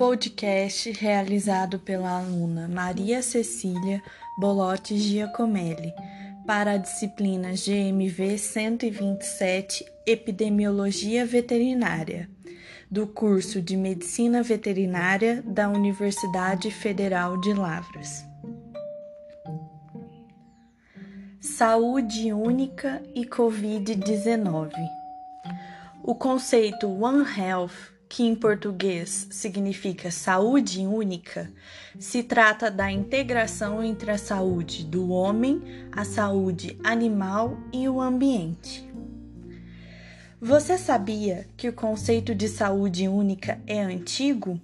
podcast realizado pela aluna Maria Cecília Bolotti Giacomelli para a disciplina GMV 127 Epidemiologia Veterinária, do curso de Medicina Veterinária da Universidade Federal de Lavras. Saúde única e Covid-19. O conceito One Health que em português significa saúde única, se trata da integração entre a saúde do homem, a saúde animal e o ambiente. Você sabia que o conceito de saúde única é antigo?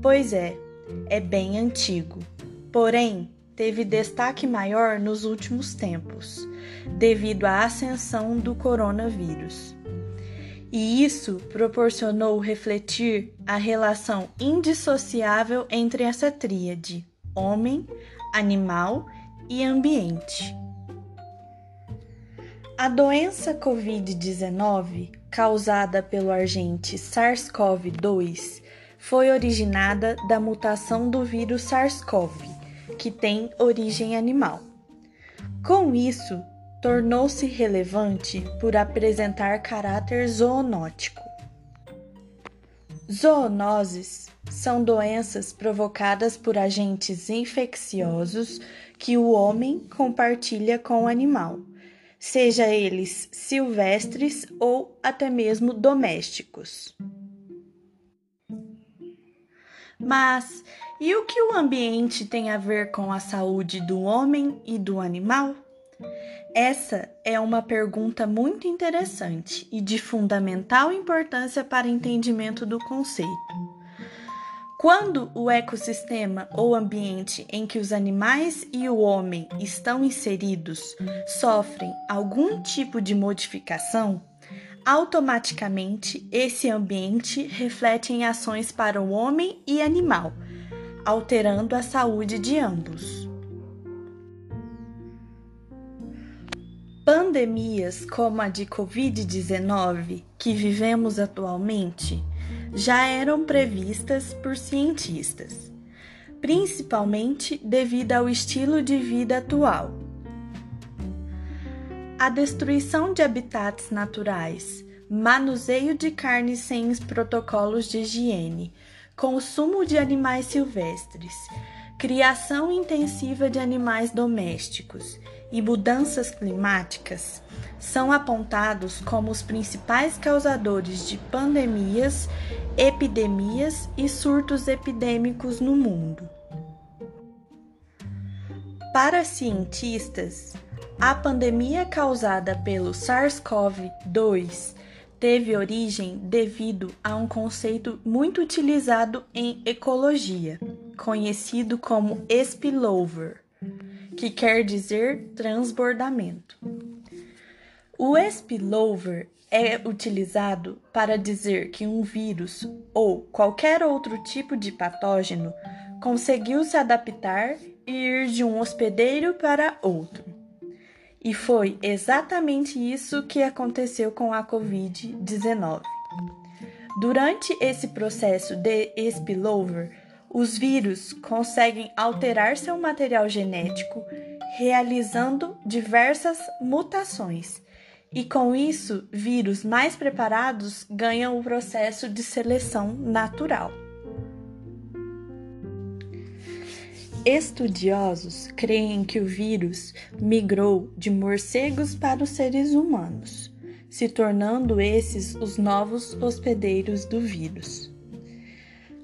Pois é, é bem antigo. Porém, teve destaque maior nos últimos tempos, devido à ascensão do coronavírus e isso proporcionou refletir a relação indissociável entre essa tríade: homem, animal e ambiente. A doença Covid-19, causada pelo agente SARS-CoV-2, foi originada da mutação do vírus SARS-CoV, que tem origem animal. Com isso, tornou-se relevante por apresentar caráter zoonótico. Zoonoses são doenças provocadas por agentes infecciosos que o homem compartilha com o animal, seja eles silvestres ou até mesmo domésticos. Mas e o que o ambiente tem a ver com a saúde do homem e do animal? Essa é uma pergunta muito interessante e de fundamental importância para entendimento do conceito. Quando o ecossistema ou ambiente em que os animais e o homem estão inseridos sofrem algum tipo de modificação, automaticamente esse ambiente reflete em ações para o homem e animal, alterando a saúde de ambos. Pandemias como a de Covid-19 que vivemos atualmente já eram previstas por cientistas, principalmente devido ao estilo de vida atual. A destruição de habitats naturais, manuseio de carne sem os protocolos de higiene, consumo de animais silvestres, criação intensiva de animais domésticos e mudanças climáticas são apontados como os principais causadores de pandemias, epidemias e surtos epidêmicos no mundo. Para cientistas, a pandemia causada pelo SARS-CoV-2 teve origem devido a um conceito muito utilizado em ecologia, conhecido como spillover que quer dizer transbordamento. O spillover é utilizado para dizer que um vírus ou qualquer outro tipo de patógeno conseguiu se adaptar e ir de um hospedeiro para outro. E foi exatamente isso que aconteceu com a Covid-19. Durante esse processo de spillover, os vírus conseguem alterar seu material genético, realizando diversas mutações, e com isso, vírus mais preparados ganham o processo de seleção natural. Estudiosos creem que o vírus migrou de morcegos para os seres humanos, se tornando esses os novos hospedeiros do vírus.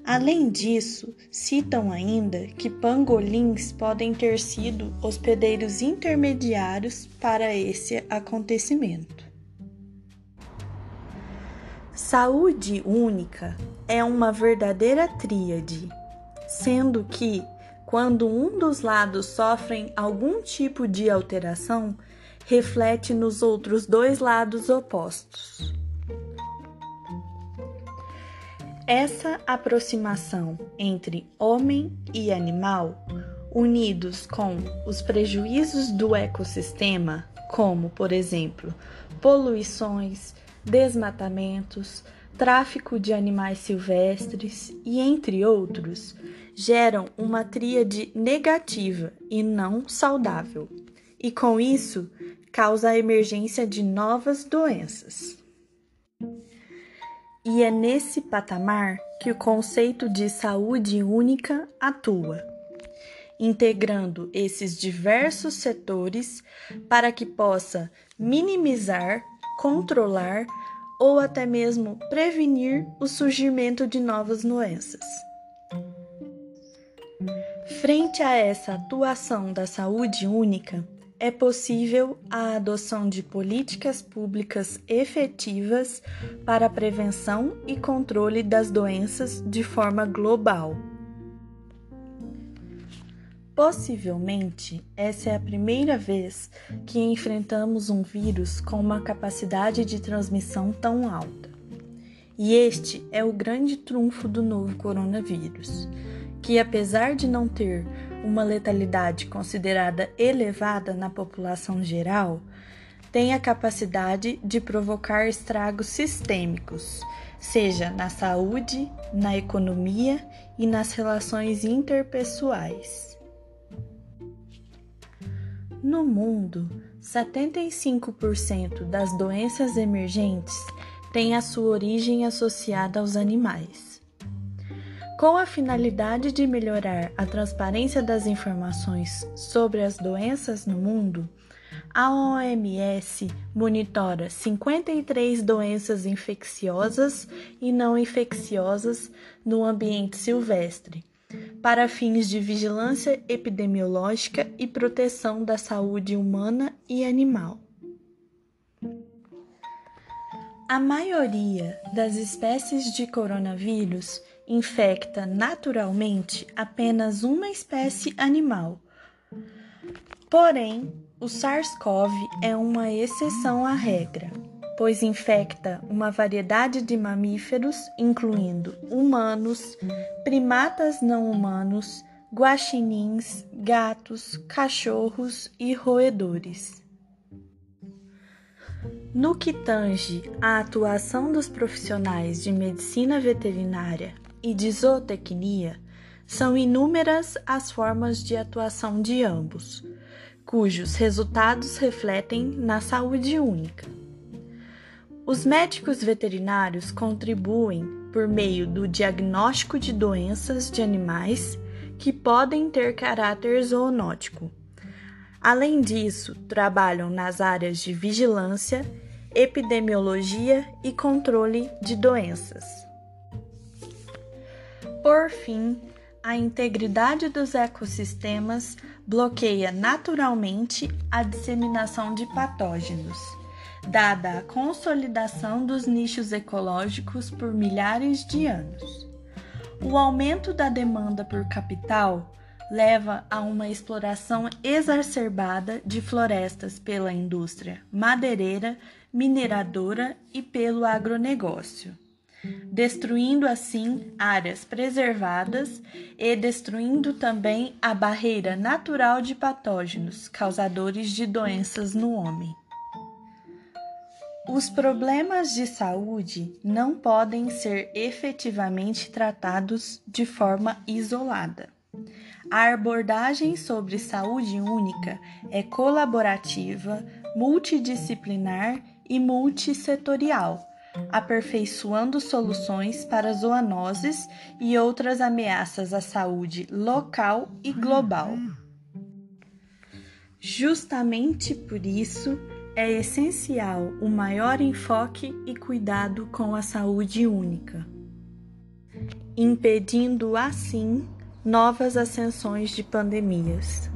Além disso, citam ainda que pangolins podem ter sido hospedeiros intermediários para esse acontecimento. Saúde única é uma verdadeira tríade, sendo que, quando um dos lados sofre algum tipo de alteração, reflete nos outros dois lados opostos. Essa aproximação entre homem e animal, unidos com os prejuízos do ecossistema, como, por exemplo, poluições, desmatamentos, tráfico de animais silvestres e entre outros geram uma tríade negativa e não saudável, e com isso causa a emergência de novas doenças. E é nesse patamar que o conceito de saúde única atua, integrando esses diversos setores para que possa minimizar, controlar ou até mesmo prevenir o surgimento de novas doenças. Frente a essa atuação da saúde única, é possível a adoção de políticas públicas efetivas para a prevenção e controle das doenças de forma global. Possivelmente, essa é a primeira vez que enfrentamos um vírus com uma capacidade de transmissão tão alta. E este é o grande trunfo do novo coronavírus que, apesar de não ter uma letalidade considerada elevada na população geral, tem a capacidade de provocar estragos sistêmicos, seja na saúde, na economia e nas relações interpessoais. No mundo, 75% das doenças emergentes têm a sua origem associada aos animais. Com a finalidade de melhorar a transparência das informações sobre as doenças no mundo, a OMS monitora 53 doenças infecciosas e não infecciosas no ambiente silvestre, para fins de vigilância epidemiológica e proteção da saúde humana e animal. A maioria das espécies de coronavírus infecta naturalmente apenas uma espécie animal. Porém, o SARS-CoV é uma exceção à regra, pois infecta uma variedade de mamíferos, incluindo humanos, primatas não humanos, guaxinins, gatos, cachorros e roedores. No que tange à atuação dos profissionais de medicina veterinária e de zootecnia, são inúmeras as formas de atuação de ambos, cujos resultados refletem na saúde única. Os médicos veterinários contribuem por meio do diagnóstico de doenças de animais que podem ter caráter zoonótico. Além disso, trabalham nas áreas de vigilância, epidemiologia e controle de doenças. Por fim, a integridade dos ecossistemas bloqueia naturalmente a disseminação de patógenos, dada a consolidação dos nichos ecológicos por milhares de anos. O aumento da demanda por capital leva a uma exploração exacerbada de florestas pela indústria madeireira, mineradora e pelo agronegócio destruindo assim áreas preservadas e destruindo também a barreira natural de patógenos causadores de doenças no homem. Os problemas de saúde não podem ser efetivamente tratados de forma isolada. A abordagem sobre saúde única é colaborativa, multidisciplinar e multissetorial aperfeiçoando soluções para zoonoses e outras ameaças à saúde local e global. Justamente por isso, é essencial o maior enfoque e cuidado com a saúde única, impedindo assim novas ascensões de pandemias.